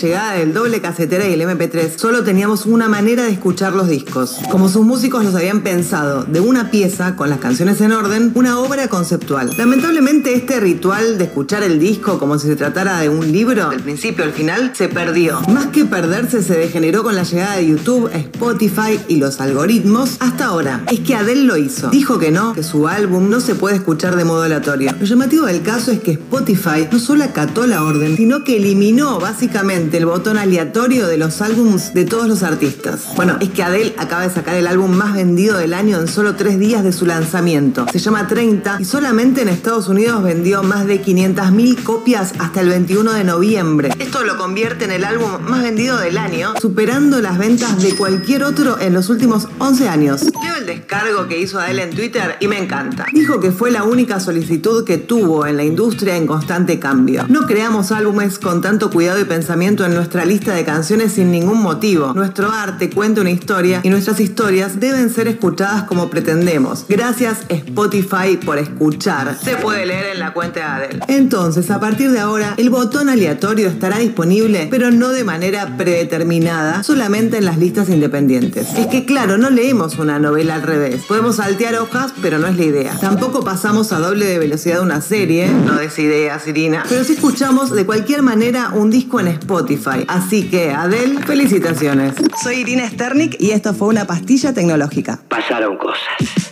llegada del doble casetera y el MP3, solo teníamos una manera de escuchar los discos. Como sus músicos los habían pensado, de una pieza, con las canciones en orden, una obra conceptual. Lamentablemente este ritual de escuchar el disco como si se tratara de un libro, del principio al final, se perdió. Más que perderse, se degeneró con la llegada de YouTube, Spotify y los algoritmos hasta ahora. Es que Adele lo hizo. Dijo que no, que su álbum no se puede escuchar de modo aleatorio. Lo llamativo del caso es que Spotify no solo acató la orden, sino que eliminó básicamente el botón aleatorio de los álbums de todos los artistas. Bueno, es que Adele acaba de sacar el álbum más vendido del año en solo tres días de su lanzamiento. Se llama 30 y solamente en Estados Unidos vendió más de 500.000 copias hasta el 21 de noviembre. Esto lo convierte en el álbum más vendido del año, superando las ventas de cualquier otro en los últimos 11 años. Descargo que hizo Adele en Twitter y me encanta. Dijo que fue la única solicitud que tuvo en la industria en constante cambio. No creamos álbumes con tanto cuidado y pensamiento en nuestra lista de canciones sin ningún motivo. Nuestro arte cuenta una historia y nuestras historias deben ser escuchadas como pretendemos. Gracias Spotify por escuchar. Se puede leer en la cuenta de Adele. Entonces, a partir de ahora, el botón aleatorio estará disponible, pero no de manera predeterminada, solamente en las listas independientes. Es que claro, no leemos una novela al revés. Podemos saltear hojas, pero no es la idea. Tampoco pasamos a doble de velocidad una serie, no des ideas, Irina. Pero sí escuchamos de cualquier manera un disco en Spotify. Así que, Adele, felicitaciones. Soy Irina Sternik y esto fue una pastilla tecnológica. Pasaron cosas.